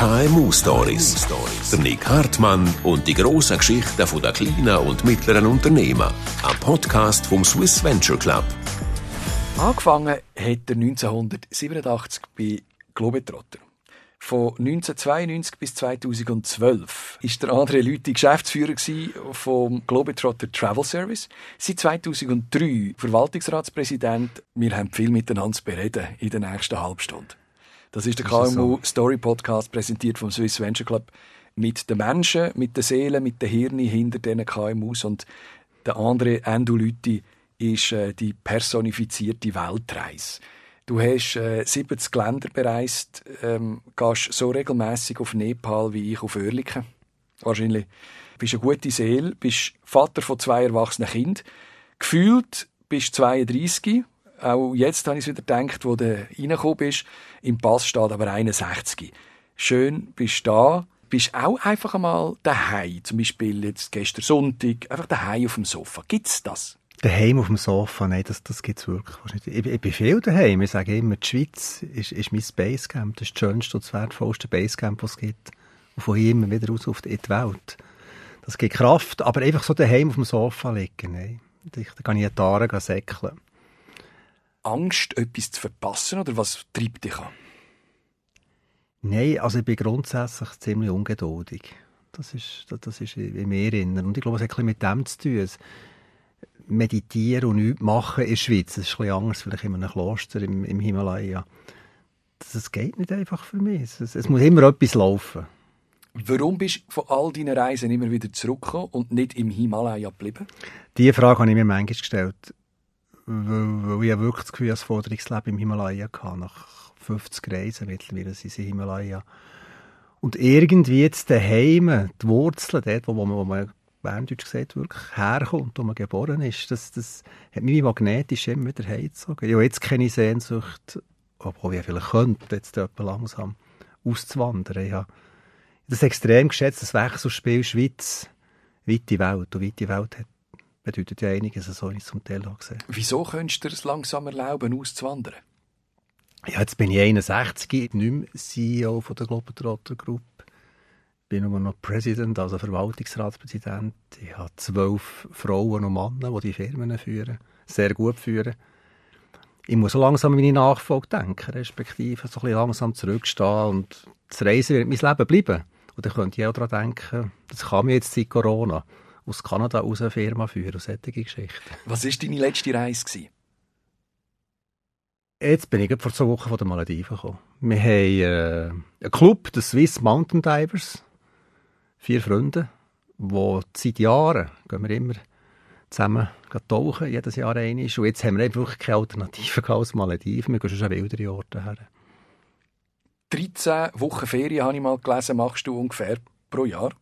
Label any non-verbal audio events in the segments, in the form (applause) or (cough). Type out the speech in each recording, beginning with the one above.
KMU Stories. Der Nick Hartmann und die grossen Geschichten der kleinen und mittleren Unternehmen. Ein Podcast vom Swiss Venture Club. Angefangen hat er 1987 bei Globetrotter. Von 1992 bis 2012 ist der André Lüthi Geschäftsführer vom Globetrotter Travel Service. Seit 2003 Verwaltungsratspräsident. Wir haben viel miteinander zu bereden in der nächsten Halbstunde. Das ist der KMU Story Podcast, präsentiert vom Swiss Venture Club mit den Menschen, mit den Seelen, mit den Hirnen hinter diesen KMUs. Und der andere Lüthi ist äh, die personifizierte Weltreise. Du hast äh, 70 Länder bereist, ähm, gehst so regelmäßig auf Nepal wie ich auf Oerlikon. Wahrscheinlich bist eine gute Seele, bist Vater von zwei erwachsenen Kindern. Gefühlt bist du 32, auch jetzt habe ich es wieder gedacht, wo du reingekommen bist. Im Pass steht aber 61. Schön, bist du da. Bist auch einfach einmal daheim. Zum Beispiel jetzt gestern Sonntag, einfach daheim auf dem Sofa. Gibt es das? Daheim auf dem Sofa, nein, das, das gibt es wirklich nicht. Ich, ich, bin viel daheim. Ich sage immer, die Schweiz ist, ist mein Basecamp. Das ist das schönste und das wertvollste Basecamp, das es gibt. Und von hier immer wieder raus auf die Welt. Das gibt Kraft, aber einfach so daheim auf dem Sofa liegen, nein. Da kann ich Tage säckeln. Angst, etwas zu verpassen oder was treibt dich an? Nein, also ich bin grundsätzlich ziemlich ungeduldig. Das ist, das ist in mir drin. Und ich glaube, es hat ein mit dem zu tun. Meditieren und nichts machen in der Schweiz, das ist ein bisschen anders vielleicht in einem Kloster im, im Himalaya. Das, das geht nicht einfach für mich. Es, es muss immer etwas laufen. Warum bist du von all deinen Reisen immer wieder zurückgekommen und nicht im Himalaya geblieben? Diese Frage habe ich mir manchmal gestellt weil, weil ich wirklich das Gefühl das Forderungsleben im Himalaya hatte. Nach 50 Reisen mittlerweile sind sie im Himalaya. Und irgendwie jetzt daheim, die Wurzeln dort, wo man, wo man Berndeutsch gesagt wirklich herkommt, wo man geboren ist, das, das hat mich magnetisch immer wieder heimgezogen. Ich habe jetzt keine Sehnsucht, obwohl ich vielleicht könnte, jetzt langsam auszuwandern. Ich habe das extrem geschätzt, das Wechselspiel Schweiz, weite Welt. Und weite Welt hat bedeutet ja einiges, so ich zum Teil gesehen Wieso könntest du es langsam erlauben, auszuwandern? Ja, jetzt bin ich 61, nicht mehr CEO von der Globetrotter Group. Ich bin nur noch President, also Verwaltungsratspräsident. Ich habe zwölf Frauen und Männer, die die Firmen führen, sehr gut führen. Ich muss so langsam an meine Nachfolge denken, respektive so ein langsam zurückstehen und das Reisen wird mein Leben bleiben. Und dann könnte ich auch daran denken, das kann mir jetzt seit Corona aus Kanada aus eine Firma führen, aus solchen Geschichten. Was war deine letzte Reise? Gewesen? Jetzt bin ich vor zwei Wochen von den Malediven gekommen. Wir haben äh, einen Club, den Swiss Mountain Divers. Vier Freunde, die seit Jahren, gehen wir immer zusammen tauchen, jedes Jahr einmal. Und jetzt haben wir wirklich keine Alternative (laughs) als Malediven. Wir gehen schon an wildere Orte her. 13 Wochen Ferien, habe ich mal gelesen, machst du ungefähr pro Jahr?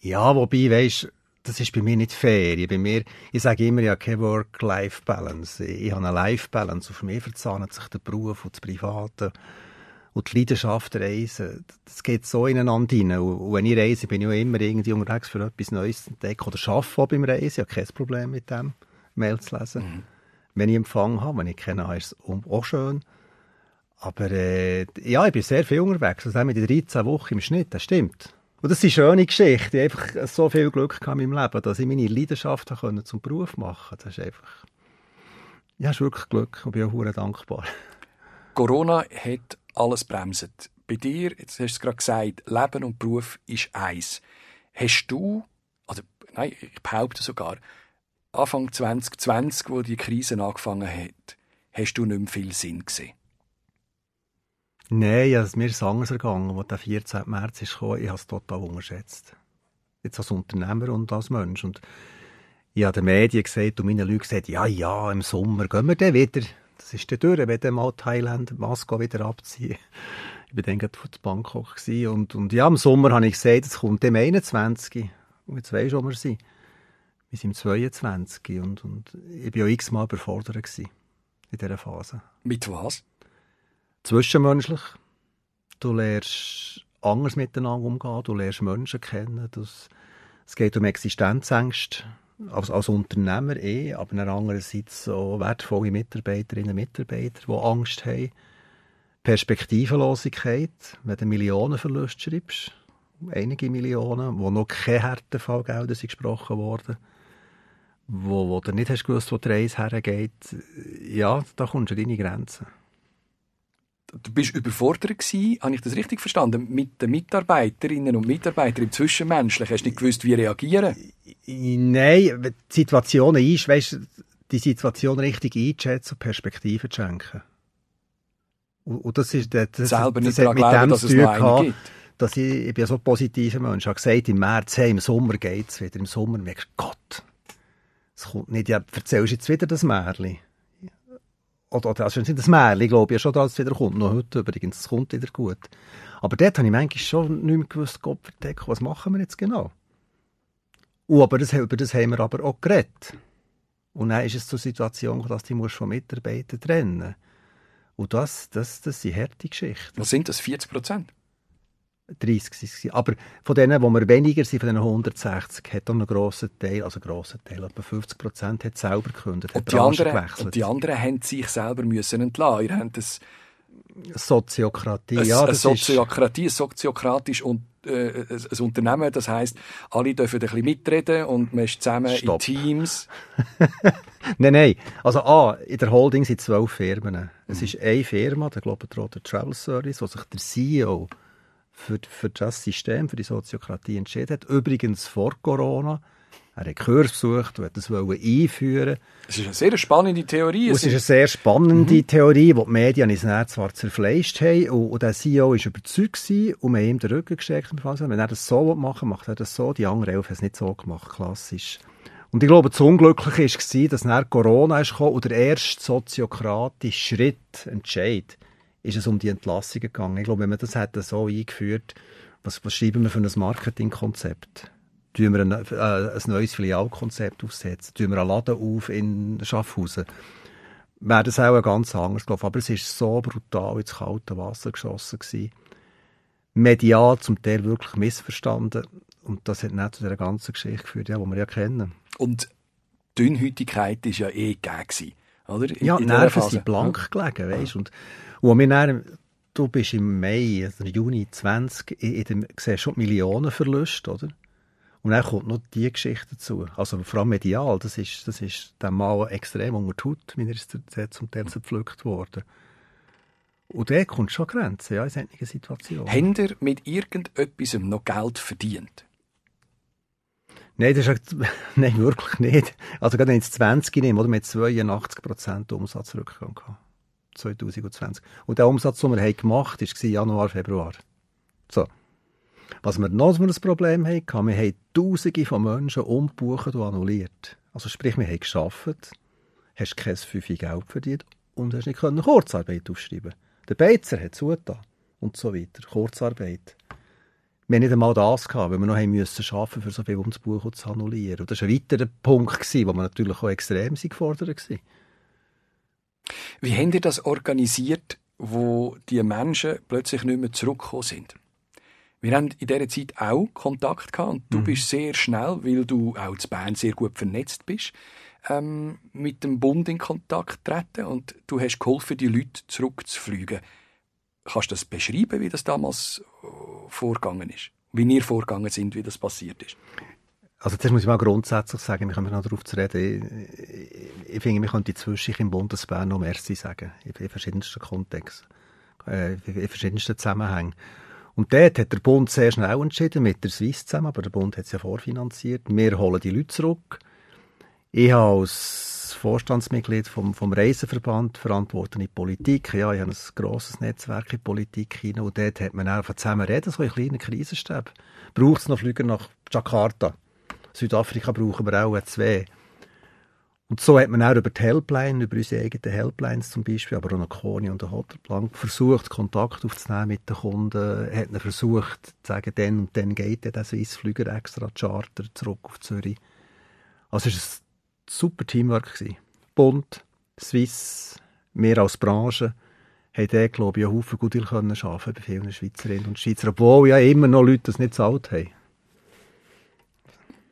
Ja, wobei, weisst das ist bei mir nicht fair. Bei mir, ich sage immer, ich habe keine Work-Life-Balance. Ich habe eine Life-Balance. Und für mich verzahnt sich der Beruf und das Private und die Leidenschaft reisen. Das geht so ineinander hinein. Und wenn ich reise, bin ich auch immer irgendwie unterwegs für etwas Neues zu entdecken. Oder arbeite auch beim Reisen. Ich habe kein Problem mit dem, Mail zu lesen. Mhm. Wenn ich Empfang habe, wenn ich kenne, ist es auch schön. Aber äh, ja, ich bin sehr viel unterwegs. Also mit den 13 Wochen im Schnitt, das stimmt. Und das ist eine schöne Geschichte. Ich habe einfach so viel Glück in meinem Leben, dass ich meine Leidenschaft zum Beruf machen konnte. Das ist einfach... Ja, ist wirklich Glück und bin auch sehr dankbar. Corona hat alles bremset. Bei dir, jetzt hast du es gerade gesagt, Leben und Beruf ist eins. Hast du, also nein, ich behaupte sogar, Anfang 2020, wo die Krise angefangen hat, hast du nicht mehr viel Sinn gesehen? Nein, also mir ist es anders ergangen, als der 14. März gekommen, ich habe es total unterschätzt. Jetzt als Unternehmer und als Mensch. Und ich habe den Medien gesagt und meinen Leuten gesagt, ja, ja, im Sommer gehen wir dann wieder. Das ist dann durch, wenn dann mal Thailand Masko wieder abziehen. Ich war dann gerade von Bangkok. Und, und ja, im Sommer habe ich gesagt, es kommt im 21. Und jetzt weisst du, wo wir sind. Wir sind im 22. Und, und ich war auch x-mal überfordert in dieser Phase. Mit was? Zwischenmenschlich. Du lernst anders miteinander umgehen, du lernst Menschen kennen. Das, es geht um Existenzängste als, als Unternehmer eh, aber andererseits so wertvolle Mitarbeiterinnen und Mitarbeiter, die Angst haben. Perspektivenlosigkeit, wenn du Millionenverlust schreibst, einige Millionen, wo noch keine Härtefallgelder sind gesprochen worden, wo, wo du nicht hast gewusst, wo die Reise hergeht, ja, da kommst du an deine Grenzen. Du bist überfordert gewesen, habe ich das richtig verstanden, mit den Mitarbeiterinnen und Mitarbeitern im Zwischenmenschlichen. Hast du nicht gewusst, wie reagieren? Nein, die Situation ist, weißt, die Situation richtig einzuschätzen und Perspektiven zu schenken. Und, das ist, das, das, Selber nicht das daran glauben, dass es noch einen gibt. Dass ich, ich bin so ein positiver Mensch. Ich habe gesagt, im März, hey, im Sommer geht es wieder. Im Sommer merkst du, Gott, es kommt nicht, ja, erzählst du jetzt wieder das Märchen? Oder, oder also nicht das Märchen, glaube ich, schon, dass es wieder kommt. Noch heute übrigens, es kommt wieder gut. Aber dort habe ich manchmal schon nicht mehr gewusst, Gott verdecken, was machen wir jetzt genau? Und aber das, über das haben wir aber auch geredet. Und dann ist es zur Situation, dass du von Mitarbeitern trennen musst. Und das, das, das sind harte Geschichten. Was sind das, 40 Prozent? 30 waren Aber von denen, wo wir weniger sind, von den 160, hat auch einen grossen Teil, also einen grossen Teil, etwa 50 Prozent, hat selber gekündigt, und die, anderen, und die anderen haben sich selber müssen entlassen. Ihr habt das Soziokratie, eine, ja. Eine Soziokratie, ein soziokratisch und äh, ein Unternehmen, das heisst, alle dürfen ein bisschen mitreden und man ist zusammen Stopp. in Teams. (laughs) nein, nein. Also A, in der Holding sind zwölf Firmen. Es ist eine Firma, der Globetrotter Travel Service, wo sich der CEO für, für das System, für die Soziokratie entschieden hat. Übrigens vor Corona. Er hat Kurs besucht und hat das einführen Es ist eine sehr spannende Theorie. Es ist eine sehr spannende mhm. Theorie, die die Medien ins Netz zwar zerfleischt haben. Und, und der CEO war überzeugt und haben ihm den Rücken gesteckt. Wenn er das so machen macht er das so. Die anderen elf haben es nicht so gemacht, klassisch. Und ich glaube, das Unglückliche war, dass nach Corona ist und der erste soziokratische Schritt, Entscheid, ist es um die Entlassungen gegangen. Ich glaube, wenn man das hätte so eingeführt, was, was schreiben wir für ein Marketingkonzept? Tun wir ein, äh, ein neues Filialkonzept aufsetzen? Tun wir einen Laden auf in Schaffhausen? Wäre das auch ganz anders, glaube ich. Aber es ist so brutal ins kalte Wasser geschossen gewesen. Medial zum Teil wirklich missverstanden. Und das hat nicht zu dieser ganzen Geschichte geführt, ja, die wir ja kennen. Und Dünnhütigkeit war ja eh gegeben, oder? In, ja, in Nerven sind blank gelegen, weißt und, und wir dann, du bist im Mai, also Juni 20, in, in dem, siehst schon Millionenverlust, oder? Und dann kommt noch die Geschichte dazu. Also vor allem medial, das ist, das ist dem Mal extrem unter die Haut, mir ist zum Teil zerpflückt worden. Und der kommt schon Grenzen, ja, in solchen Situationen. Haben ihr mit irgendetwas noch Geld verdient? Nein, das ist, (laughs) nein, wirklich nicht. Also gerade wenn ich 20 nehme, oder mit 82% Umsatzrückgang gehabt. 2020. Und der Umsatz, den wir gemacht haben, war Januar, Februar. So. Was wir noch ein Problem hatten, wir haben Tausende von Menschen umgebucht und annulliert. Also sprich, wir haben geschafft, hast kein Fünfe Geld verdient und hast nicht Kurzarbeit aufschreiben Der Beizer hat zugetan und so weiter. Kurzarbeit. Wir haben nicht einmal das gehabt, weil wir noch haben müssen arbeiten, für so viel umzubuchen und zu annullieren. Und das war ein weiterer Punkt, gewesen, wo wir natürlich auch extrem gefordert waren. Wie habt ihr das organisiert, wo die Menschen plötzlich nicht mehr zurückgekommen sind? Wir haben in dieser Zeit auch Kontakt gehabt und du mhm. bist sehr schnell, weil du auch zu Bern sehr gut vernetzt bist, ähm, mit dem Bund in Kontakt treten und du hast geholfen, die Leute zurückzufliegen. Kannst du das beschreiben, wie das damals äh, vorgegangen ist? Wie ihr vorgegangen sind, wie das passiert ist? Also das muss ich mal grundsätzlich sagen, wir kommen noch darauf zu reden. Ich, ich, finde, wir können inzwischen im Bundesbern noch Merci sagen, in, in verschiedensten Kontexten, äh, in verschiedensten Zusammenhängen. Und dort hat der Bund sehr schnell entschieden, mit der Swiss zusammen, aber der Bund hat es ja vorfinanziert. Wir holen die Leute zurück. Ich habe als Vorstandsmitglied vom, vom Reiseverband, verantwortliche Politik. Ja, ich habe ein grosses Netzwerk in Politik hinein und dort hat man einfach zusammen reden, so in kleinen Krisenstab. Braucht es noch Flüge nach Jakarta? Südafrika brauchen wir auch zwei. Und so hat man auch über die Helpline, über unsere eigenen Helplines zum Beispiel, aber auch noch Koni und der Hotelplan, versucht, Kontakt aufzunehmen mit den Kunden, hat man versucht, zu sagen, dann und dann geht der Swiss-Flüger extra Charter zurück auf Zürich. Also es war super Teamwork. Gewesen. Bund, Swiss, wir als Branche haben dort, glaube ich, einen Haufen gut arbeiten können bei vielen Schweizerinnen und Schweizer, obwohl ja immer noch Leute das nicht gezahlt haben.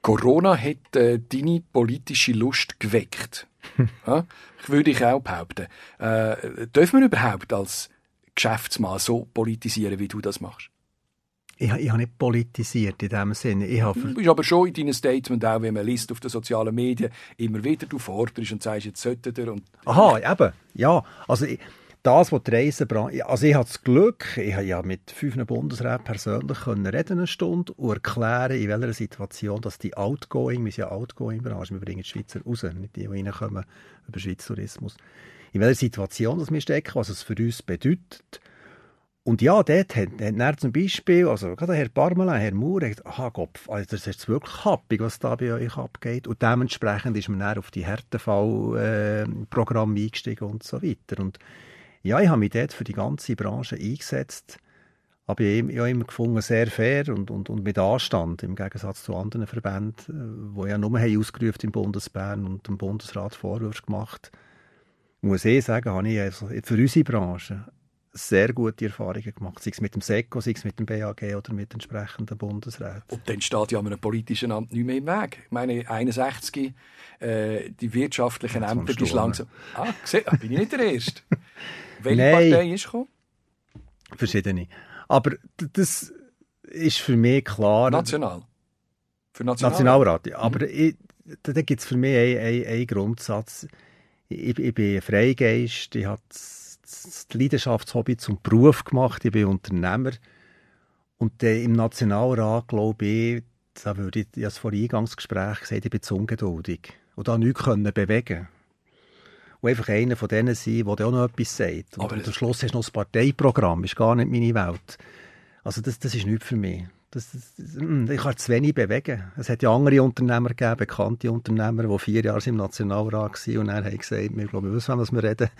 Corona hat äh, deine politische Lust geweckt. (laughs) ja? Ich würde ich auch behaupten. Äh, dürfen wir überhaupt als Geschäftsmann so politisieren, wie du das machst? Ich, ich habe nicht politisiert in dem Sinne. Ich habe du bist aber schon in deinem Statement, auch wenn man liest auf den sozialen Medien, immer wieder, du forderst und sagst, jetzt sollte er. Und Aha, eben, ja. Also ich, das, was die Reisenbranche... Also ich habe das Glück, ich habe ja mit fünf Bundesräten persönlich können reden eine Stunde und erklären, in welcher Situation dass die Outgoing, wir sind ja Outgoing-Branche, wir bringen die Schweizer raus, nicht die, die reinkommen über Schweizer Tourismus, in welcher Situation dass wir stecken, was es für uns bedeutet. Und ja, dort hat, hat er zum Beispiel, also gerade Herr Parmelin, Herr Moore, gesagt, aha, Kopf, also das ist wirklich happig, was da bei euch abgeht. Und dementsprechend ist man dann auf die Härtefallprogramme äh, eingestiegen und so weiter. Und ja, ich habe mich dort für die ganze Branche eingesetzt, aber ich habe immer gefunden, sehr fair und, und, und mit Anstand, im Gegensatz zu anderen Verbänden, die ja nur haben ausgerufen im Bundesbern und dem Bundesrat Vorwürfe gemacht muss ich sagen, habe ich also für unsere Branche sehr gute Erfahrungen gemacht, sei es mit dem SECO, sei es mit dem BAG oder mit entsprechenden Bundesräten. Und dann steht ja einem politischen Amt nicht mehr im Weg. Ich meine, 61, äh, die wirtschaftlichen Ämter, die langsam... Ah, gesehen, bin ich nicht der Erste. (laughs) Welche Nein. Partei ist gekommen? Verschiedene. Aber das ist für mich klar. National? Für Nationalrat? Nationalrat, ja. Aber mhm. ich, da, da gibt es für mich einen, einen, einen Grundsatz. Ich, ich bin ein Freigeist, ich habe das Leidenschaftshobby zum Beruf gemacht, ich bin Unternehmer. Und äh, im Nationalrat, glaube ich, da würde ich, ich habe es vor Eingangsgespräch gesagt, ich bin zu ungeduldig. Und da nichts können bewegen und einfach einer von denen sein, der auch noch etwas sagt. Und, und am Schluss hast du noch das Parteiprogramm, ist gar nicht meine Welt. Also das, das ist nichts für mich. Das, das, hm, ich kann zu wenig bewegen. Es hat ja andere Unternehmer gegeben, bekannte Unternehmer, die vier Jahre im Nationalrat waren und er hat gesagt, wir glauben, wir wissen, was wir reden.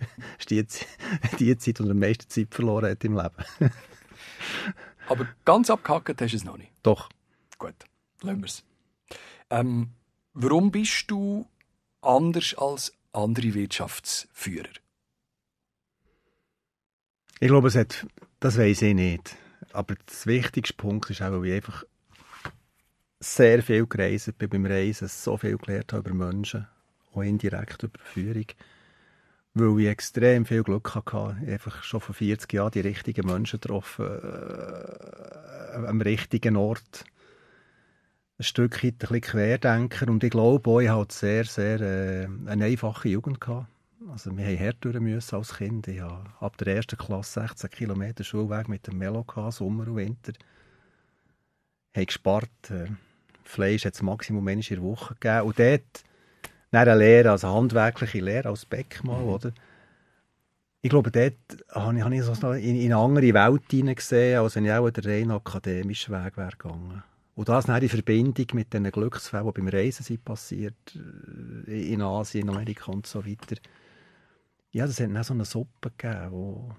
das (laughs) ist die, (laughs) die Zeit, die er am meisten Zeit verloren hat im Leben. (laughs) Aber ganz abgehackt hast du es noch nicht? Doch. Gut, lassen wir es. Ähm, warum bist du anders als andere Wirtschaftsführer? Ich glaube, es hat, das weiß ich nicht. Aber das wichtigste Punkt ist auch, weil ich einfach sehr viel gereist bin beim Reisen, so viel gelernt habe über Menschen, auch indirekt über Führung, weil ich extrem viel Glück hatte. Ich einfach schon vor 40 Jahren die richtigen Menschen getroffen, äh, am richtigen Ort ein Stück weit ein bisschen Querdenker und ich glaube auch, ich hatte sehr, sehr äh, eine einfache Jugend gehabt. Also wir haben hart müssen als Kind. Ich habe ab der ersten Klasse 16 Kilometer Schulweg mit dem Melo gehabt, Sommer und Winter. Ich gespart. Äh, Fleisch hat das Maximum in der Woche gegeben. Und dort eine Lehre, also handwerkliche Lehre als Beckmann, mhm. oder? Ich glaube, dort habe ich, habe ich so in, in eine andere Welt hineingesehen, als wenn ich auch den rein akademischen Weg wäre gegangen. Und das dann in Verbindung mit den Glücksfällen, die beim Reisen sind passiert, äh, in Asien, in Amerika und so weiter. Ja, das hat dann so eine Suppe gegeben, wo,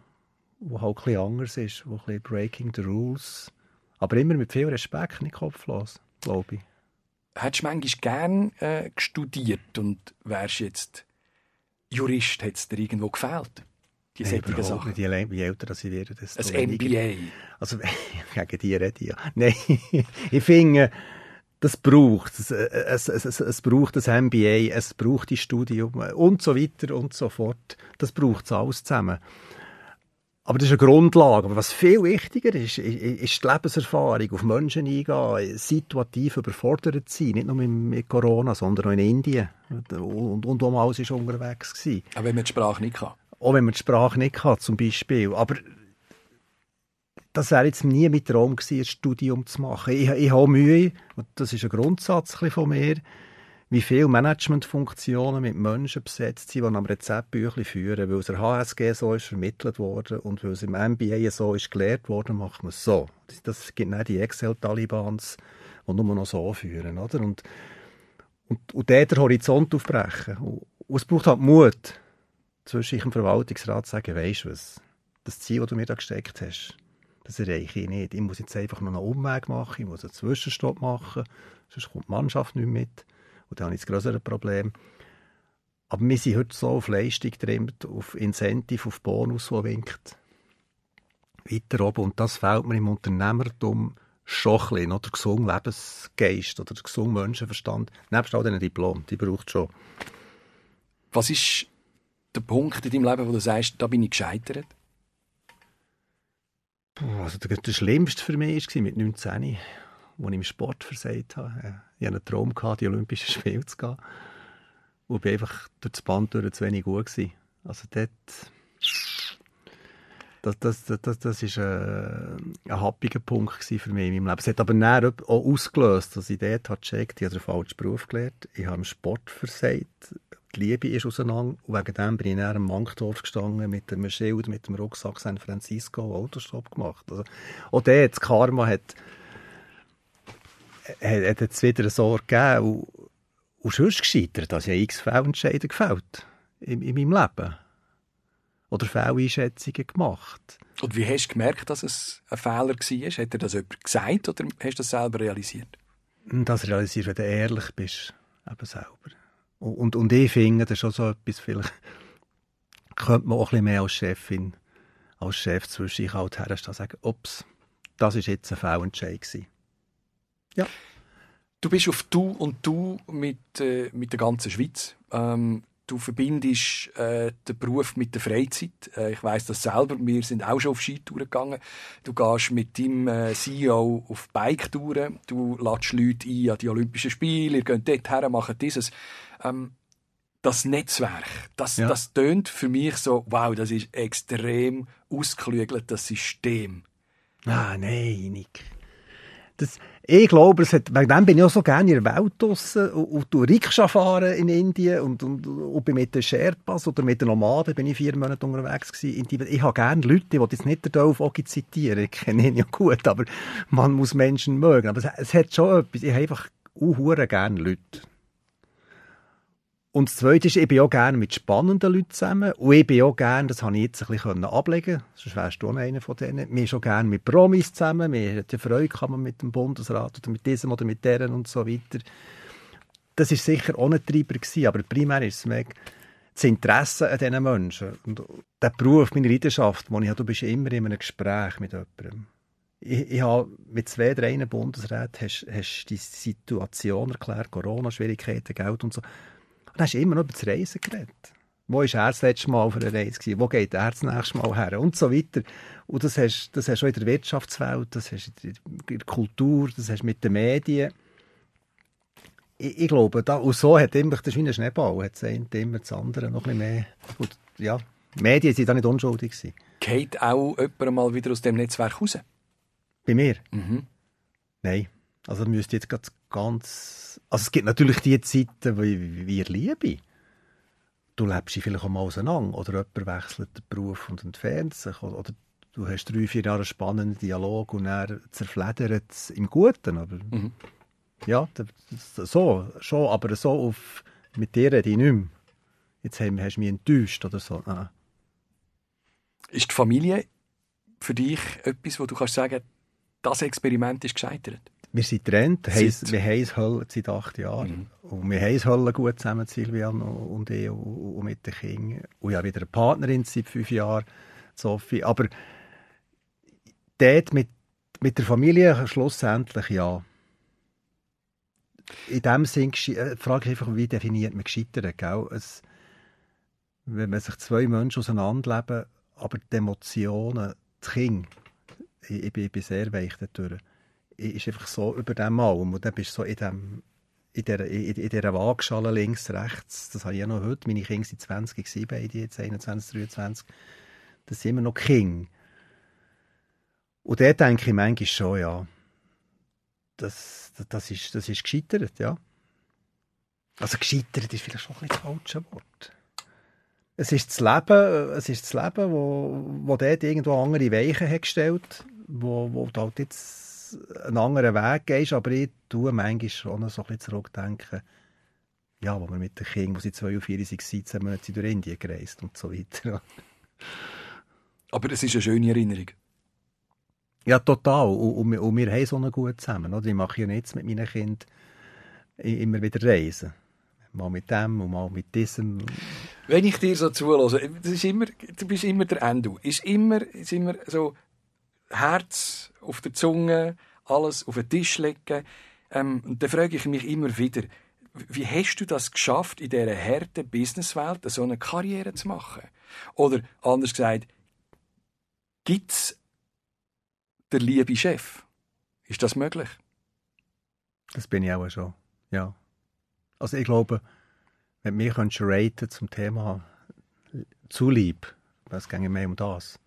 wo halt ein anders ist, wo ein Breaking the Rules, aber immer mit viel Respekt in den Kopf los, glaube ich. Hättest du manchmal gern äh, studiert und wärst jetzt Jurist, hätte es dir irgendwo gefällt? die hey, solchen Sachen. Nicht. Je, je älter ich werde, desto Ein MBA. Also, (laughs) gegen die rede ich ja. Nein, (laughs) ich finde, das braucht es, es, es, es, braucht das MBA, es braucht die Studium und so weiter und so fort. Das braucht es alles zusammen. Aber das ist eine Grundlage. Aber was viel wichtiger ist, ist die Lebenserfahrung, auf Menschen eingehen, situativ überfordert sein. Nicht nur mit Corona, sondern auch in Indien. Und, und wo man alles ist unterwegs war. Aber wenn man die Sprache nicht kann? Auch wenn man die Sprache nicht hat, zum Beispiel. Aber das wäre jetzt nie mein Traum gewesen, ein Studium zu machen. Ich, ich habe Mühe, und das ist ein Grundsatz von mir, wie viele Managementfunktionen mit Menschen besetzt sind, die am Rezeptbüchlein führen. Weil es der HSG so ist vermittelt worden und weil es im MBA so ist gelehrt worden, macht man es so. Das, das gibt nicht die Excel-Talibans, die nur noch so führen. Oder? Und, und, und dort den Horizont aufbrechen. Und, es braucht halt Mut zwischen im Verwaltungsrat sagen, weisst du was, das Ziel, das du mir da gesteckt hast, das erreiche ich nicht. Ich muss jetzt einfach noch einen Umweg machen, ich muss einen Zwischenstopp machen, sonst kommt die Mannschaft nicht mit. Und dann habe ich das größere Problem. Aber wir sind heute so auf Leistung getrimmt, auf Incentive, auf Bonus, der winkt. Weiter oben. Und das fehlt mir im Unternehmertum schon ein bisschen. Der gesunde Lebensgeist oder der gesunde Menschenverstand. Nebst all diesen Diplom, die braucht schon. Was ist der Punkt in deinem Leben, wo du sagst, da bin ich gescheitert? Also der Schlimmste für mich war mit 19, als ich im Sport versagt habe. Ich hatte einen Traum, gehabt, die Olympischen Spiele zu gehen. Und bin einfach durch das Band durch zu wenig gut gewesen. Also dort... Das, das, das, das, das ist ein, ein happiger Punkt für mich in meinem Leben. Es hat aber auch ausgelöst, dass ich dort gecheckt habe, ich habe den falschen Beruf gelernt. Ich habe im Sport versagt die Liebe ist auseinander. Und wegen dem bin ich dann am Mankdorf gestanden mit einem Schild, mit dem Rucksack San Francisco, Autostopp gemacht. Also, auch der, das Karma hat, hat, hat jetzt wieder so gegeben. Und, und sonst gescheitert, dass ich x Fehlentscheidungen gefällt in, in meinem Leben. Oder Fehleinschätzungen gemacht. Und wie hast du gemerkt, dass es ein Fehler war? Hat dir das jemand gesagt oder hast du das selber realisiert? Das realisierst, wenn du ehrlich bist, eben selber. Und, und ich finde, das ist schon so etwas, vielleicht könnte man auch ein mehr als Chefin, als Chef zwischen sich halt herstellen und sagen, ups, das ist jetzt ein Fehlentscheid gewesen. Ja. Du bist auf Du und Du mit, äh, mit der ganzen Schweiz. Ähm, du verbindest äh, den Beruf mit der Freizeit. Äh, ich weiß das selber. Wir sind auch schon auf Skitouren gegangen. Du gehst mit deinem äh, CEO auf Biketouren. Du lädst Leute ein an die Olympischen Spiele. Ihr geht dort her, macht dieses. Ähm, das Netzwerk, das, ja. das tönt für mich so, wow, das ist extrem ausgeklügelt, das System. Ah, nein, Nick. Das, ich glaube, es hat, wegen dem bin ich auch so gerne in der Welt draussen und, und Rikscha fahren in Indien und, und, und mit den Sherpas oder mit den Nomaden bin ich vier Monate unterwegs gewesen. Ich habe gerne Leute, die jetzt nicht der Dolph Ogi zitieren, ich kenne ihn ja gut, aber man muss Menschen mögen. Aber es, es hat schon etwas, ich habe einfach auch gerne Leute. Und das Zweite ist, ich bin auch gerne mit spannenden Leuten zusammen. Und ich bin auch gerne, das habe ich jetzt ein bisschen ablegen sonst wärst du auch einer von denen. Wir auch gerne mit Promis zusammen. Wir haben Freude kann man mit dem Bundesrat oder mit diesem oder mit deren und so weiter. Das war sicher auch ein Treiber gewesen, aber primär ist es mehr das Interesse an diesen Menschen. Und der Beruf, meine Leidenschaft, wo ich habe, du bist immer in einem Gespräch mit jemandem. Ich, ich habe mit zwei, drei Bundesräten hast, hast die Situation erklärt, Corona-Schwierigkeiten, Geld und so. Dann hast du immer noch über das Reisen geredet. Wo war er das letzte Mal auf einer Reise? Gewesen? Wo geht er das nächste Mal her? Und so weiter. Und das hast, das hast du auch in der Wirtschaftswelt, das hast du in der Kultur, das hast du mit den Medien. Ich, ich glaube, da, und so hat immer, das ist wie ein Schneeball, hat immer das andere noch ein bisschen mehr. Und, ja, die Medien waren da nicht unschuldig. Gewesen. Geht auch jemand mal wieder aus dem Netzwerk raus? Bei mir? Mhm. Nein. Also müsste jetzt ganz... Also es gibt natürlich die Zeiten, wie wir lieben. Du lebst dich vielleicht auch mal auseinander oder jemand wechselt den Beruf und entfernt sich oder du hast drei, vier Jahre einen spannenden Dialog und er zerfledert es im Guten. Aber mhm. ja, so, schon, aber so auf, mit dir rede ich nicht mehr. Jetzt hast du mich enttäuscht oder so. Nein. Ist die Familie für dich etwas, wo du kannst sagen, das Experiment ist gescheitert? Wir sind getrennt, seit... wir haben es seit acht Jahren. Mhm. Und wir haben es gut zusammen, Silvian und ich, und mit den Kindern. Und ich habe wieder eine Partnerin seit fünf Jahren, Sophie. Aber dort mit, mit der Familie schlussendlich ja. In dem Sinn, äh, frage ich einfach, wie definiert man Gescheitern? Gell? Es, wenn man sich zwei Menschen auseinanderleben, aber die Emotionen, die Kinder, ich, ich, ich bin sehr weich dadurch ist einfach so über dem allem. Und dann bist du so in dem in dieser, in, in dieser Waagschale links, rechts, das habe ich ja noch heute, meine Kinder sind 20 gewesen, beide jetzt 21, 23, das sind immer noch Kinder. Und da denke ich manchmal schon, ja, das, das, das, ist, das ist gescheitert, ja. Also gescheitert ist vielleicht schon ein bisschen das falsche Wort. Es ist das Leben, es ist das Leben, wo, wo dort irgendwo andere Weichen hat gestellt, wo, wo halt jetzt einen anderen Weg gehst, aber ich tue manchmal schon so ein bisschen zurückdenken, ja, wo wir mit den Kindern, wo sie zwei und vier waren, 17 Monate durch Indien gereist und so weiter. (laughs) aber es ist eine schöne Erinnerung. Ja, total. Und, und, wir, und wir haben so eine gut zusammen. Oder? Ich mache ja jetzt mit meinen Kindern immer wieder Reisen. Mal mit dem und mal mit diesem. Wenn ich dir so zulasse, das ist immer, du bist immer der Endo. Ist immer, ist immer so Herz auf der Zunge, alles auf den Tisch legen. Ähm, und dann frage ich mich immer wieder, wie hast du das geschafft, in dieser harten Businesswelt so eine Karriere zu machen? Oder anders gesagt, gibt es der liebe Chef. Ist das möglich? Das bin ich auch schon, ja. Also ich glaube, wenn du mich raten zum Thema zu lieb, es ginge mehr um das,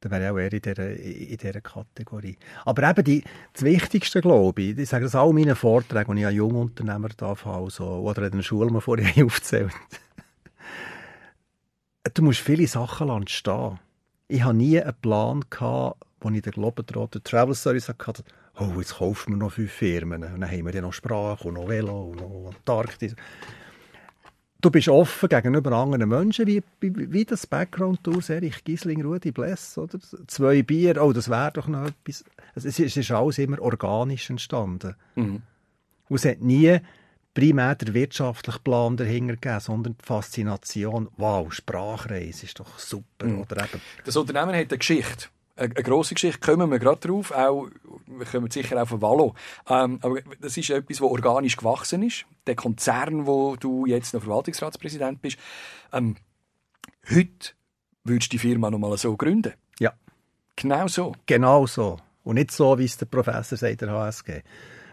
dann wäre ich auch eher in dieser, in dieser Kategorie. Aber eben die, das Wichtigste, glaube ich, ich sage das auch in meinen Vorträgen, die ich an Jungunternehmer darf, also, oder in der Schule, die vorher (laughs) aufzählt. du musst viele Sachen stehen. Ich hatte nie einen Plan, gehabt, wo ich den Globetrotter Travel Service hatte, oh, jetzt kaufen wir noch fünf Firmen. Und dann haben wir ja noch Sprache und noch Velo und noch Antarktis. Du bist offen gegenüber anderen Menschen, wie, wie, wie das Background-Tours, Erich Gisling, Rudi Bless, oder? Zwei Bier, oh, das wäre doch noch etwas. Es ist, es ist alles immer organisch entstanden. Mhm. Und es hat nie primär der wirtschaftliche Plan dahinter gegeben, sondern die Faszination, wow, Sprachreise ist doch super. Mhm. Oder eben. Das Unternehmen hat eine Geschichte eine, grosse Geschichte, kommen wir gerade drauf, auch, wir kommen sicher auf den Wallo. Ähm, aber das ist etwas, was organisch gewachsen ist. Der Konzern, wo du jetzt noch Verwaltungsratspräsident bist. Ähm, heute würdest du die Firma noch mal so gründen? Ja. Genau so? Genau so. Und nicht so, wie es der Professor sagt, der HSG.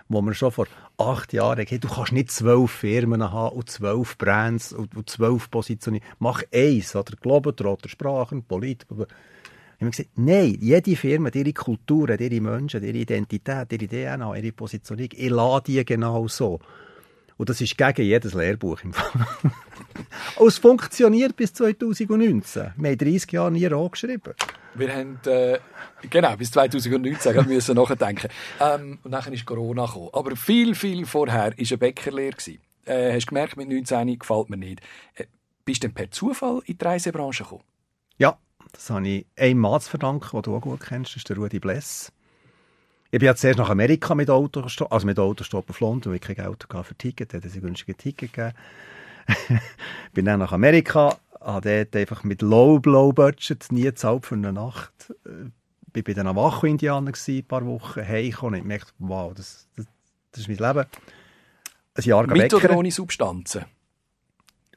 Wo man schon vor acht Jahren gesagt du kannst nicht zwölf Firmen haben und zwölf Brands und, und zwölf Positionen. Mach eins, oder Globetrotter, Sprachen, Politik, haben wir gesagt, nein, jede Firma, ihre Kultur, ihre Menschen, ihre Identität, ihre DNA, ihre Positionierung, ich lade die genau so. Und das ist gegen jedes Lehrbuch im Fall. (laughs) Und es funktioniert bis 2019. Wir haben 30 Jahre nie Roh geschrieben. Wir haben, äh, genau, bis 2019 müssen nachdenken. Ähm, und dann ist Corona gekommen. Aber viel, viel vorher war eine Bäckerlehre. Äh, hast gemerkt, mit 19 gefällt mir nicht. Äh, bist du denn per Zufall in die Reisebranche gekommen? Ja, das habe ich einem Mann zu verdanken, den du auch gut kennst, das ist der Rudi Bless. Ich bin ja zuerst nach Amerika mit Autostopp, also mit Autostopp auf London, weil ich kein Geld hatte für Ticket, hatte sie günstige Ticket gegeben. (laughs) bin dann nach Amerika, habe dort einfach mit Low, Low Budget nie gezahlt für eine Nacht. Äh, bin bei den Navajo-Indianern ein paar Wochen, heimgekommen und ich merkte, wow, das, das, das ist mein Leben. Ein Jahr Mit Bäcker. oder ohne Substanzen?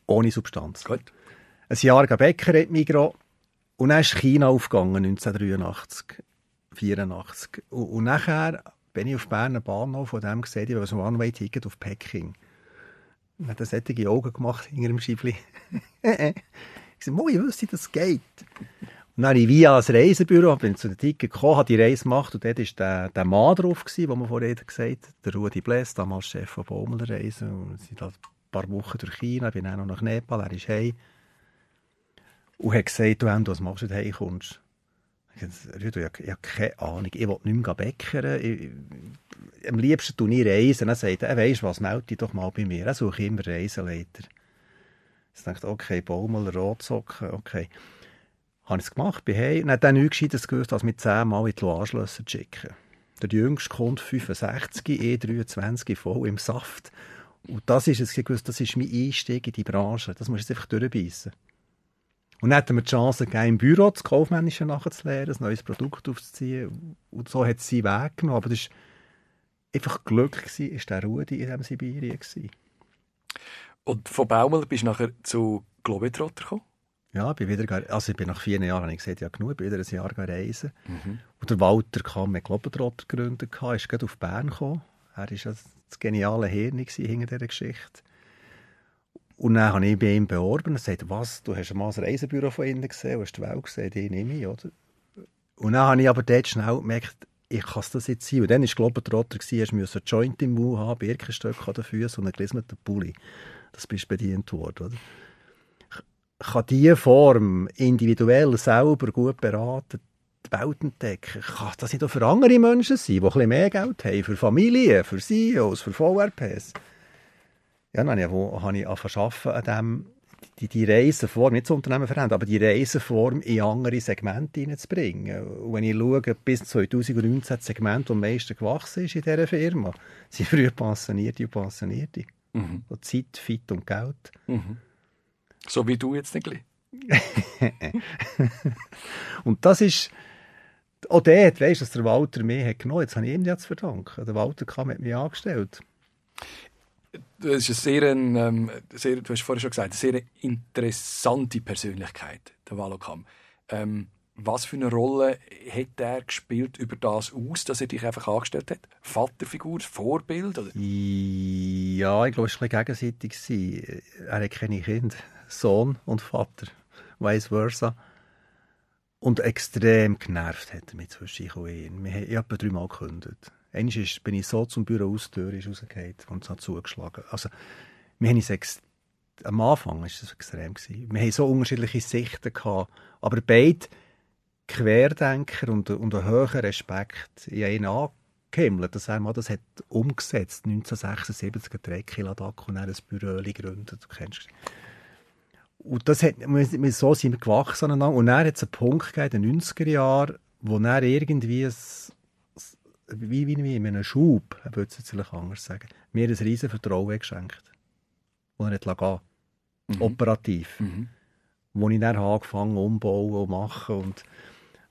Ohne Substanz. Gut. Ein Jahr Bäcker hat Migros und dann ist China aufgegangen, 1983, 1984. Und, und nachher bin ich auf Berner Bahnhof von dem gesehen, ich habe so ein One-Way-Ticket auf Peking. Und hat solche Augen gemacht hinter dem Schiffli. (laughs) ich sagte, Mo, ich wüsste, das geht. Und dann habe ich via das Reisebüro, bin zu den Ticket gekommen, habe die Reise gemacht und dort war der, der Mann drauf, gewesen, den man vorhin gesagt hat, der Rudi Bless, damals Chef von Baumler Reisen. Und sind ein paar Wochen durch China, bin dann noch nach Nepal, er ist heim und hat gesagt, du, was machst du, wenn du heimkommst? Ich habe keine Ahnung, ich will nicht mehr bäckern. Ich, am liebsten tue ich reisen. Dann sagt er, weisst was, melde dich doch mal bei mir. Er suche immer Reiseleiter. Ich dachte, okay, Baumel, Rotsocken, okay. Habe ich es gemacht, bin heim. Und dann nichts Gescheites gewusst, als mit 10 Mal in die Anschlüsse zu schicken. Der jüngste kommt 65, E23, voll im Saft. Und das ist es das ist mein Einstieg in die Branche. Das muss ich einfach durchbeissen. Und dann hatten wir die Chance gegeben, im Büro das Kaufmännische nachzulernen, ein neues Produkt aufzuziehen. Und so hat sie Weg genommen. Aber das war einfach Glück, gewesen, ist der Rudi in diesem Sibirien. Gewesen. Und von Baumel bist du nachher zu Globetrotter gekommen? Ja, bin wieder, also ich bin nach vier Jahren, habe ich gesagt, ja genug, bin wieder ein Jahr reisen. Mhm. Und der Walter kam mit Globetrotter gegründet, ist gerade auf Bern gekommen. Er war das geniale Hirn hinter dieser Geschichte. Und dann habe ich bei ihm beworben und sagte, was, du hast mal ein Reisebüro von innen gesehen, hast die Welt gesehen, die nehme ich, oder? Und dann habe ich aber dort schnell gemerkt, ich kann das jetzt sein. Und dann war Globetrotter, du musst einen Joint im Mund haben, Birkenstöcke an den Füßen und einen gelismeten Pulli. Das bist bedient worden, oder? Kann diese Form individuell selber gut beraten, die Welt entdecken. Kann das nicht auch für andere Menschen sein, die ein bisschen mehr Geld haben, für Familien, für CEOs, für VRPs? Ja, dann habe ich angefangen an dem, die, die Reiseform, nicht das Unternehmen verändern, aber die Reiseform in andere Segmente hineinzubringen. Und wenn ich schaue, bis 2019 das Segment, das am meisten gewachsen ist in dieser Firma, sind früher Pensionierte und Pensionierte. Mhm. So Zeit, Fit und Geld. Mhm. So wie du jetzt nicht. (laughs) und das ist auch dort, weißt du, dass der Walter mich hat genommen Jetzt habe ich ihm ja zu verdanken. Der Walter kam mit mir angestellt. Das ist sehr, ähm, sehr, du hast vorhin schon gesagt, eine sehr interessante Persönlichkeit, der Valokam. Ähm, Was für eine Rolle hat er gespielt über das aus, dass er dich einfach angestellt hat? Vaterfigur, Vorbild? Oder? Ja, ich glaube, es war ein gegenseitig. Er hat keine Kinder. Sohn und Vater. Vice versa. Und extrem genervt hat er mich zwischen ich haben etwa dreimal gekündigt. Einmal bin ich so zum Büro aus, die Tür ist rausgefallen und es hat zugeschlagen. Also, wir haben uns am Anfang war es extrem. Gewesen. Wir haben so unterschiedliche Sichten gehabt, aber beide Querdenker und, und einen hohen Respekt in einen angehimmelt, dass er mal das hat umgesetzt, 1976 ein Dreckkilodack und dann ein Büro gegründet, du kennst und das hat, so sind wir gewachsen und dann hat es einen Punkt gegeben in den 90er Jahren, wo er irgendwie ein, wie, wie, wie in einem Schub, ich würde es jetzt vielleicht anders sagen, mir ein riesen Vertrauen geschenkt. Und er hat gehen mhm. operativ. Mhm. Wo ich dann angefangen umbauen und machen und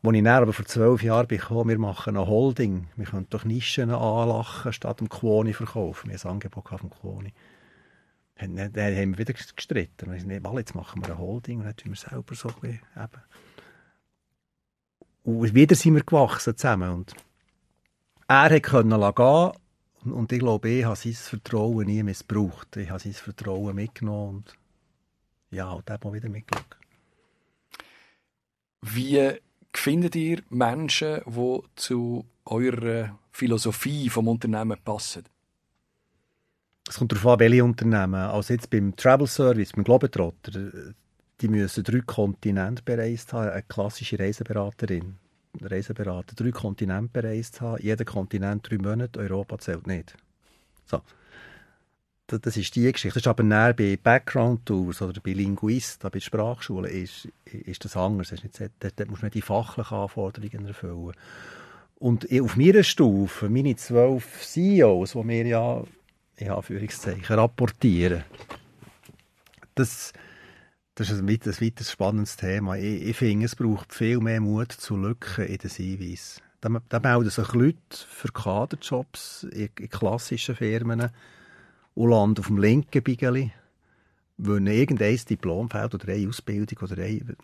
wo ich dann aber vor zwölf Jahren bekam, wir machen eine Holding, wir können doch Nischen anlachen, statt dem Quoni verkaufen. Wir haben ein Angebot vom Quoni. Dann, dann haben wir wieder gestritten. Wir nicht, jetzt machen wir eine Holding und dann tun wir selber so ein bisschen, eben. Und wieder sind wir gewachsen zusammen. Und er konnte gehen und ich glaube, ich habe sein Vertrauen nie missbraucht. Ich habe sein Vertrauen mitgenommen und ja, und dann mal wieder mitgeschaut. Wie findet ihr Menschen, die zu eurer Philosophie vom Unternehmen passen? Es kommt darauf an, welche Unternehmen. Also jetzt beim Travel Service, beim Globetrotter, die müssen drei Kontinente bereist haben. Eine klassische Reiseberaterin, Reiseberater, drei Kontinente bereist haben. Jeder Kontinent drei Monate, Europa zählt nicht. So. Das ist die Geschichte. Das ist aber näher bei Background-Tours oder bei Linguisten, bei Sprachschulen ist, ist das anders. Das ist nicht, dort, muss man die fachlichen Anforderungen erfüllen. Und auf meiner Stufe, meine zwölf CEOs, die wir ja in Anführungszeichen, rapportieren. Das, das ist ein weiteres, weiteres spannendes Thema. Ich, ich finde, es braucht viel mehr Mut zu Lücken in den Einweisen. Da, da melden sich Leute für Kaderjobs in, in klassischen Firmen und landen auf dem linken Bigeli, weil ihnen irgendein Diplom fehlt oder eine Ausbildung oder eine...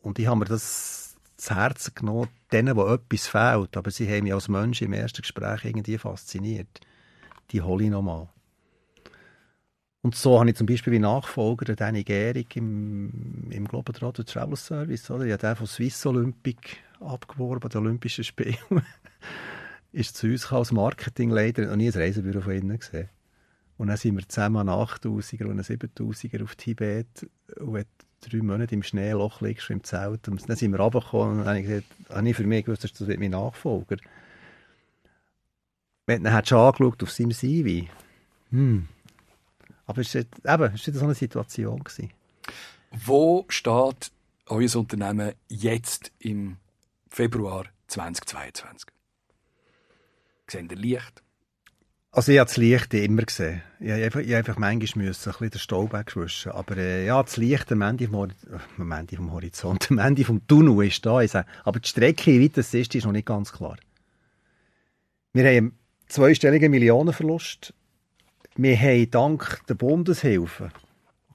Und ich habe mir das zu Herzen genommen, denen, wo etwas fehlt, aber sie haben mich als Mensch im ersten Gespräch irgendwie fasziniert die hole ich nochmal. Und so habe ich zum Beispiel wie Nachfolger Danny Gehrig im, im Globetrotter Travel Service, oder? Ich habe den von Swiss Olympic abgeworben, den Olympischen Spielen. (laughs) ist zu uns als Marketingleiter noch nie ein Reisebüro von innen gesehen. Und dann sind wir zusammen an 8000er und einen 7000er auf Tibet und hat drei Monate im Schneeloch liegst im Zelt. Und dann sind wir runtergekommen und dann habe ich gesagt, habe ich für mich gewusst, das wird mein Nachfolger wenn er schon angeschaut auf seinem CV. Hm. Aber es war eben, es so eine Situation. Gewesen. Wo steht euer Unternehmen jetzt im Februar 2022? Seht ihr Licht? Also ich habe das Licht immer gesehen. Ich habe einfach, ich habe einfach manchmal müssen, ein bisschen den Staub wegwischen. Aber äh, ja, das Licht am Ende vom, am Ende vom Horizont, am Ende vom Tunnel ist da. Aber die Strecke, wie weit das ist, ist noch nicht ganz klar. Wir haben zweistelligen Millionenverlust. Wir haben dank der Bundeshilfe,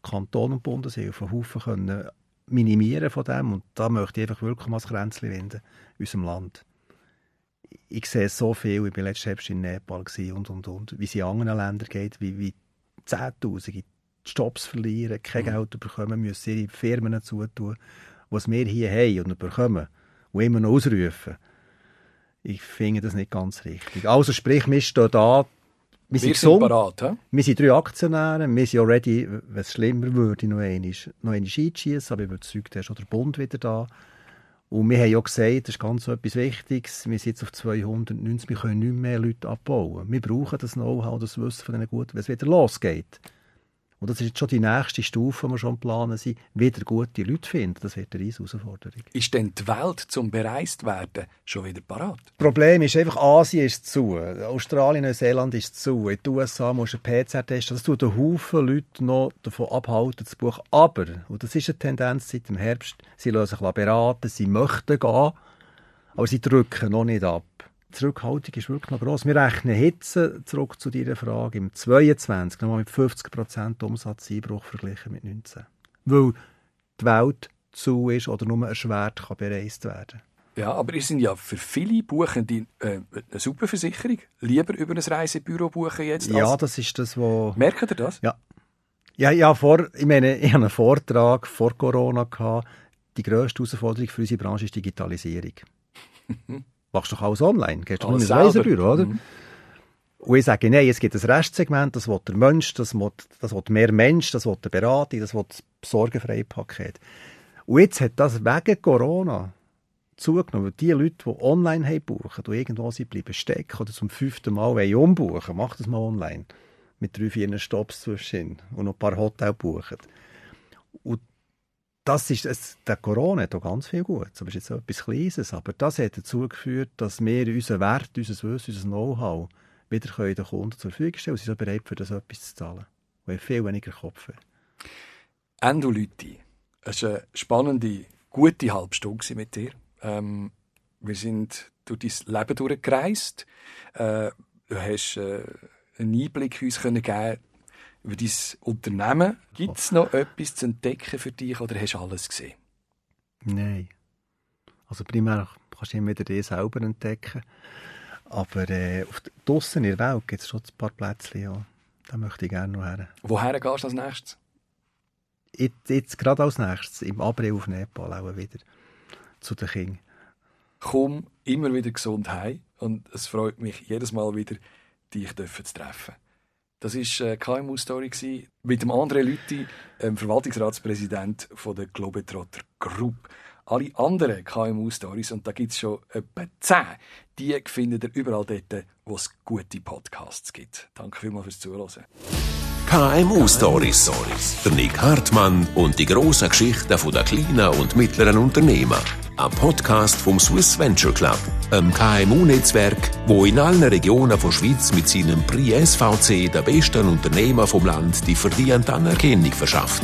Kanton und Bundeshilfe, Haufen können minimieren von dem. Und da möchte ich einfach wirklich mal das Kränzchen wenden in unserem Land. Ich sehe so viel, ich war letztes Herbst in Nepal und, und, und, wie es in anderen Ländern geht, wie, wie Zehntausende Jobs verlieren, kein mhm. Geld bekommen, müssen ihre Firmen zutun, was wir hier haben und bekommen und immer noch ausrufen ich finde das nicht ganz richtig. Also sprich, wir stehen da, wir, wir sind, parat, he? wir sind drei Aktionäre, wir sind ja ready, wenn es schlimmer würde, noch einmal, noch einmal einschießen, aber überzeugt, da ist auch der Bund wieder da. Und wir haben ja gesagt, das ist ganz etwas Wichtiges, wir sind jetzt auf 290, wir können nicht mehr Leute abbauen. Wir brauchen das Know-how, das Wissen von denen gut, wenn es wieder losgeht. Und das ist jetzt schon die nächste Stufe, die wir schon planen sind, wieder gute Leute finden. Das wird eine riesige Herausforderung. Ist denn die Welt zum bereist werden schon wieder parat? Das Problem ist einfach, Asien ist zu, Australien, Neuseeland ist zu, in den USA musst du einen PCR testen. Das tut einen Haufen Leute noch davon abhalten, das Buch. Aber, und das ist eine Tendenz seit dem Herbst, sie lassen sich beraten, sie möchten gehen, aber sie drücken noch nicht ab. Die Zurückhaltung ist wirklich noch gross. Wir rechnen Hitze, zurück zu deiner Frage, im 22 nochmal mit 50% Umsatzeinbruch verglichen mit 19. Weil die Welt zu ist oder nur erschwert kann bereist werden. Ja, aber ihr sind ja für viele Buchende äh, eine super Versicherung. Lieber über ein Reisebüro buchen jetzt Ja, das ist das, wo... Merkt ihr das? Ja. Ja, ja vor, ich meine, ich hatte einen Vortrag vor Corona. Gehabt. Die grösste Herausforderung für unsere Branche ist Digitalisierung. (laughs) Machst doch alles online, gehst du Alles in ein. Reisebüro, oder? Mhm. Und ich sage, nein, es gibt ein Restsegment, das will der Mensch, das will, das will mehr Mensch, das will der Beratung, das will das sorgenfreie Paket. Und jetzt hat das wegen Corona zugenommen, die Leute, die online haben buchen, die irgendwo sind, bleiben stecken oder zum fünften Mal wollen umbuchen, mach das mal online. Mit drei, vier Stops zwischen und noch ein paar Hotels buchen. Und das ist, es, der Corona hat auch ganz viel aber es ist jetzt etwas Kleines, aber das hat dazu geführt, dass wir unseren Wert, unser Wissen, unser Know-how wieder können den Kunden zur Verfügung stellen und sie sind bereit, für das etwas zu zahlen. Weil viel weniger Kopf haben. Endo Lüthi, es war eine spannende, gute halbe Stunde mit dir. Ähm, wir sind durch dein Leben durchgereist. Äh, du hast äh, einen Einblick uns können geben über dein Unternehmen. Gibt es noch etwas zu entdecken für dich oder hast du alles gesehen? Nein. Also primär kannst du immer wieder dich selber entdecken. Aber äh, auf d- draussen in der Welt gibt es schon ein paar Plätzchen, ja. Da möchte ich gerne noch her. Woher gehst du als nächstes? Jetzt, jetzt gerade als nächstes, im April auf Nepal auch wieder, zu den Kindern. Komm immer wieder gesund heim und es freut mich jedes Mal wieder, dich zu treffen. Das war eine KMU-Story mit dem André Lüthi, ähm, Verwaltungsratspräsident der Globetrotter Group. Alle anderen KMU-Stories, und da gibt es schon etwa zehn, die findet ihr überall dort, wo es gute Podcasts gibt. Danke vielmals fürs Zuhören. KMU Stories. Der Nick Hartmann und die grossen Geschichten der kleinen und mittleren Unternehmen. Ein Podcast vom Swiss Venture Club, einem KMU-Netzwerk, wo in allen Regionen der Schweiz mit seinem Prix SVC der besten Unternehmer vom Land die verdiente Anerkennung verschafft.